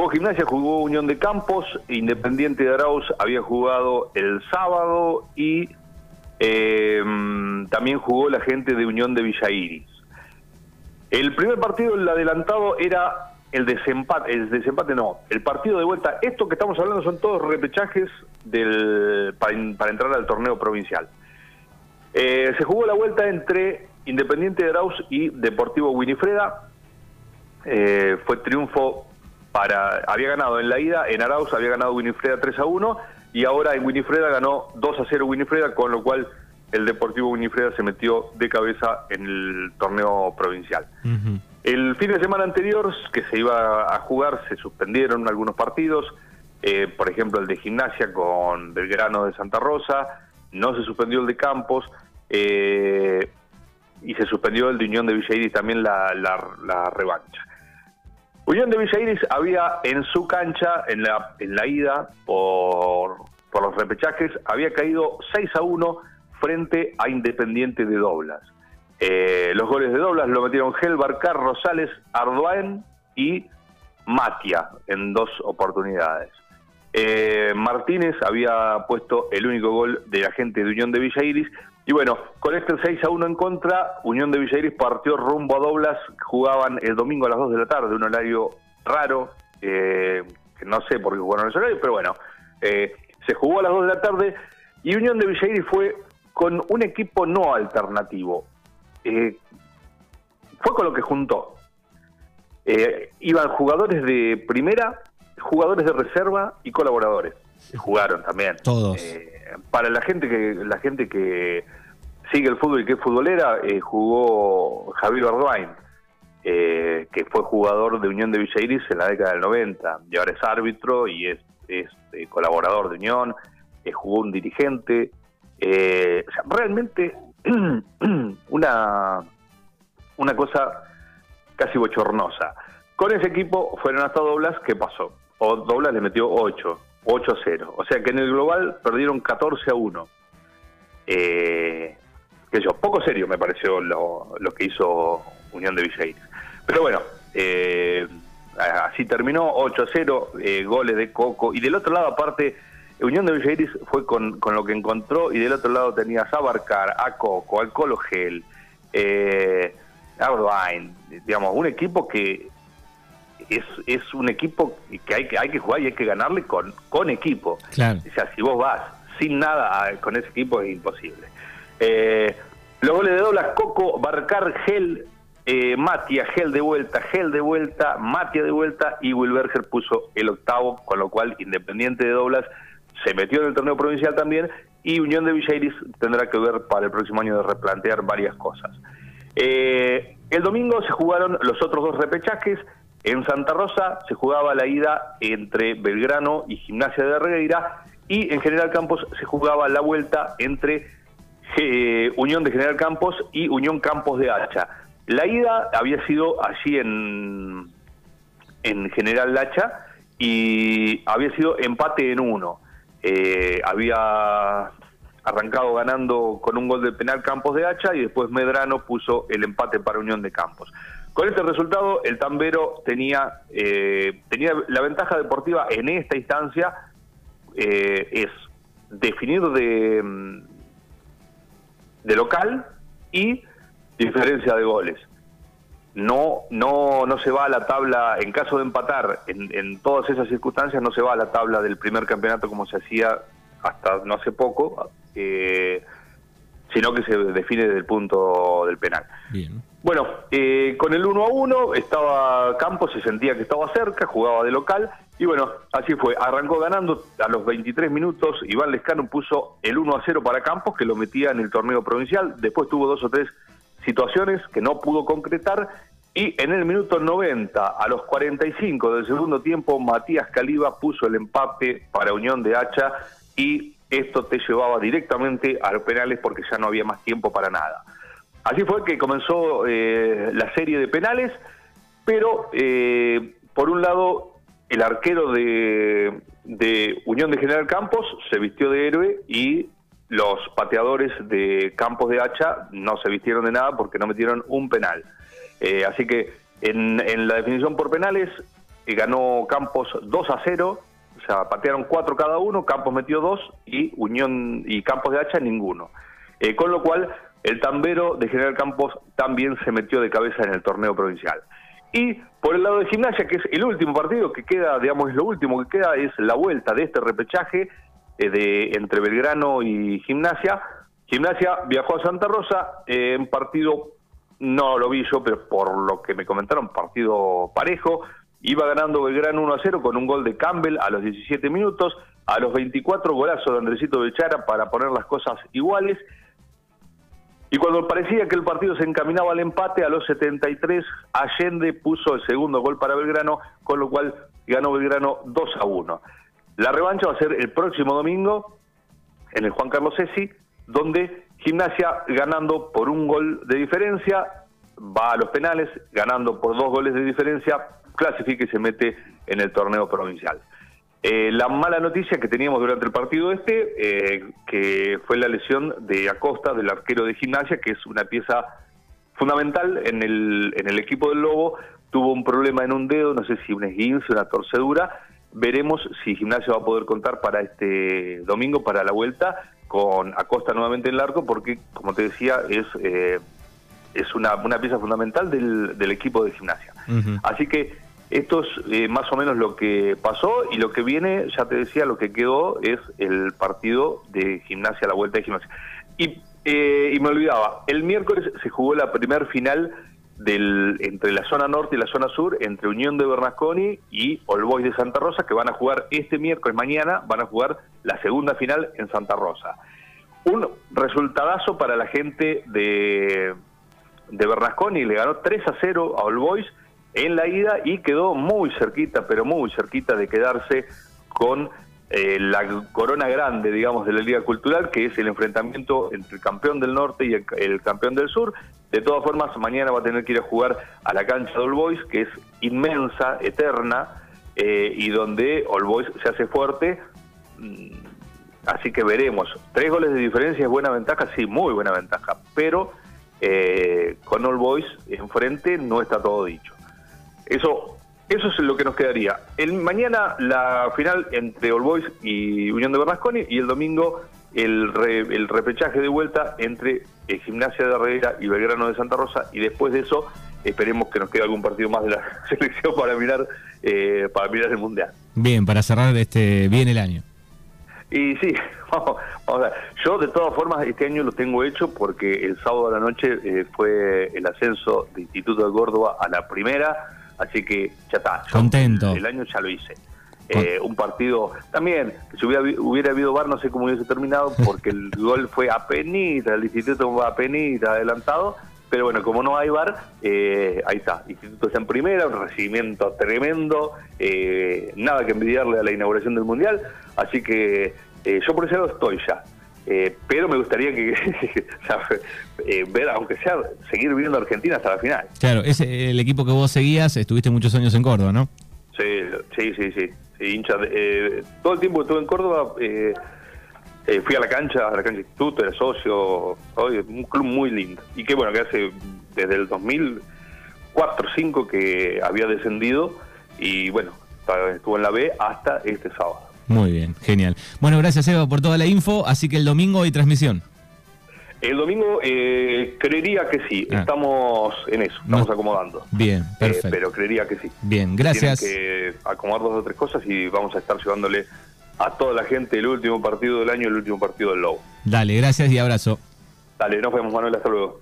Jugó Gimnasia, jugó Unión de Campos, Independiente de Arauz había jugado el sábado y eh, también jugó la gente de Unión de Villa Iris. El primer partido, el adelantado, era el desempate, el desempate no, el partido de vuelta. Esto que estamos hablando son todos repechajes del, para, entrar al torneo provincial. Eh, se jugó la vuelta entre Independiente de Arauz y Deportivo Winifreda. Eh, fue triunfo para. Había ganado en la ida, en Arauz había ganado Winifreda 3 a 1 y ahora en Winifreda ganó 2 a 0 Winifreda, con lo cual el Deportivo Winifreda se metió de cabeza en el torneo provincial. El fin de semana anterior que se iba a jugar se suspendieron algunos partidos, eh, por ejemplo el de gimnasia con Belgrano de Santa Rosa, no se suspendió el de Campos eh, y se suspendió el de Unión de Villa también la, la revancha. Unión de Villa Iris había en su cancha, en la, en la ida, por, por los repechajes, había caído 6 a 1 frente a Independiente de Doblas. Eh, los goles de Doblas lo metieron Gelbarcar, Rosales, Arduaen y Matia en dos oportunidades. Eh, Martínez había puesto el único gol de la gente de Unión de Villa Iris y bueno, con este 6 a 1 en contra, Unión de Villairis partió rumbo a Doblas, jugaban el domingo a las 2 de la tarde, un horario raro, eh, que no sé por qué jugaron ese horario, pero bueno, eh, se jugó a las 2 de la tarde y Unión de Villairis fue con un equipo no alternativo. Eh, fue con lo que juntó. iban jugadores de primera, jugadores de reserva y colaboradores. Jugaron también. Todos. Para la gente que la gente que sigue el fútbol y que es futbolera, eh, jugó Javier Arduin, eh, que fue jugador de Unión de Villa Iris en la década del 90, y ahora es árbitro y es, es eh, colaborador de Unión, jugó un dirigente. realmente una, una cosa casi bochornosa. Con ese equipo fueron hasta Doblas, ¿qué pasó? O Doblas le metió 8, 8 a 0. O sea que en el global perdieron 14 a 1. Eh, que yo, poco serio me pareció lo, que hizo Unión de Villa Pero bueno, eh, así terminó, 8 a 0, eh, goles de Coco. Y del otro lado, aparte, Unión de Villa fue con, lo que encontró. Y del otro lado tenía a Sabarcar, a Coco, al Colo Gel, eh, digamos, un equipo que es, es un equipo que hay que hay que jugar y hay que ganarle con, con equipo. O sea, si vos vas sin nada con ese equipo es imposible. Eh, los goles de Doblas, Coco, Barcar, Gel, eh, Matia, Gel de vuelta, Gel de vuelta, Matia de vuelta y Wilberger puso el octavo, con lo cual Independiente de Doblas se metió en el torneo provincial también y Unión de Villa tendrá que ver para el próximo año de replantear varias cosas. Eh, el domingo se jugaron los otros dos repechajes. En Santa Rosa se jugaba la ida entre Belgrano y Gimnasia de Regueira y en General Campos se jugaba la vuelta entre eh, Unión de General Campos y Unión Campos de Hacha. La ida había sido allí en, en General Lacha y había sido empate en uno. Eh, había arrancado ganando con un gol de penal Campos de Hacha y después Medrano puso el empate para Unión de Campos. Con este resultado, el Tambero tenía, eh, tenía la ventaja deportiva en esta instancia, es definir de, de local y diferencia de goles. No, no, no se va a la tabla, en caso de empatar, en, todas esas circunstancias no se va a la tabla del primer campeonato como se hacía hasta no hace poco, eh, sino que se define desde el punto del penal. Bien. Bueno, eh, con el 1 a 1 estaba Campos, se sentía que estaba cerca, jugaba de local y bueno, así fue. Arrancó ganando a los 23 minutos. Iván Lescano puso el 1 a 0 para Campos, que lo metía en el torneo provincial. Después tuvo dos o tres situaciones que no pudo concretar. Y en el minuto 90, a los 45 del segundo tiempo, Matías Caliba puso el empate para Unión de Hacha. Y esto te llevaba directamente a los penales porque ya no había más tiempo para nada. Así fue que comenzó eh, la serie de penales, pero eh, por un lado el arquero de, Unión de General Campos se vistió de héroe y los pateadores de Campos de Hacha no se vistieron de nada porque no metieron un penal. Eh, así que en, la definición por penales, eh, ganó Campos 2 a 0, o sea, patearon 4 cada uno, Campos metió 2 y Unión y Campos de Hacha ninguno. Eh, con lo cual, el tambero de General Campos también se metió de cabeza en el torneo provincial. Y por el lado de Gimnasia, que es el último partido que queda, digamos, es lo último que queda, es la vuelta de este repechaje eh, de entre Belgrano y Gimnasia. Gimnasia viajó a Santa Rosa en partido, no lo vi yo, pero por lo que me comentaron, partido parejo. Iba ganando Belgrano 1 a 0 con un gol de Campbell a los 17 minutos, a los 24 golazos de Andresito Bechara para poner las cosas iguales. Y cuando parecía que el partido se encaminaba al empate, a los 73, Allende puso el segundo gol para Belgrano, con lo cual ganó Belgrano 2 a 1. La revancha va a ser el próximo domingo en el Juan Carlos Sesi, donde Gimnasia, ganando por un gol de diferencia, va a los penales, ganando por dos goles de diferencia, clasifica y se mete en el torneo provincial. Eh, la mala noticia que teníamos durante el partido este, eh, que fue la lesión de Acosta, del arquero de gimnasia, que es una pieza fundamental en el, en el equipo del Lobo, tuvo un problema en un dedo, no sé si un esguince, una torcedura. Veremos si Gimnasia va a poder contar para este domingo, para la vuelta, con Acosta nuevamente en el arco, porque, como te decía, es, eh, es una, una pieza fundamental del, del equipo de gimnasia. Así que esto es eh, más o menos lo que pasó y lo que viene, ya te decía, lo que quedó es el partido de gimnasia, la vuelta de gimnasia. Y, eh, y me olvidaba, el miércoles se jugó la primer final del, entre la zona norte y la zona sur, entre Unión de Bernasconi y All Boys de Santa Rosa, que van a jugar este miércoles, mañana, van a jugar la segunda final en Santa Rosa. Un resultadazo para la gente de, de Bernasconi, le ganó 3 a 0 a All Boys en la ida y quedó muy cerquita, pero muy cerquita de quedarse con eh, la corona grande, digamos, de la Liga Cultural, que es el enfrentamiento entre el campeón del norte y el, campeón del sur. De todas formas, mañana va a tener que ir a jugar a la cancha de All Boys, que es inmensa, eterna, eh, y donde All Boys se hace fuerte. Mm, así que veremos. Tres goles de diferencia es buena ventaja, sí, muy buena ventaja, pero eh, con All Boys enfrente no está todo dicho. Eso, eso es lo que nos quedaría. El mañana la final entre All Boys y Unión de Bernasconi y el domingo el, el repechaje de vuelta entre eh, Gimnasia de Herrera y Belgrano de Santa Rosa y después de eso esperemos que nos quede algún partido más de la selección para mirar eh, para mirar el mundial. Bien, para cerrar este bien el año. Y sí, vamos, a ver. Yo de todas formas este año lo tengo hecho porque el sábado de la noche eh, fue el ascenso de Instituto de Córdoba a la primera Así que ya está. Contento. El año ya lo hice. Eh, un partido también, si hubiera, hubiera habido bar, no sé cómo hubiese terminado, porque el gol fue a penita, el instituto fue a penita, adelantado, pero bueno, como no hay bar, eh, ahí está, instituto está en primera, un recibimiento tremendo, eh, nada que envidiarle a la inauguración del Mundial, así que yo por ese lado estoy ya. pero me gustaría que ver, aunque sea, seguir viendo a Argentina hasta la final. Claro, es el equipo que vos seguías, estuviste muchos años en Córdoba, ¿no? Sí, sí, sí, sí. hincha eh, todo el tiempo que estuve en Córdoba, eh, fui a la cancha, a la cancha instituto, era socio, hoy un club muy lindo. Y que bueno, que hace desde el 2004 o 5 que había descendido y bueno, estuvo en la B hasta este sábado. Muy bien, genial. Bueno, gracias Eva por toda la info, así que el domingo hay transmisión. El domingo eh, creería que sí, ah. estamos en eso, estamos acomodando. Bien, eh, perfecto. pero creería que sí. Bien, gracias. Tienen que acomodar dos o tres cosas y vamos a estar llevándole a toda la gente el último partido del año, el último partido del Lobo. Dale, gracias y abrazo. Dale, nos vemos Manuel, hasta luego.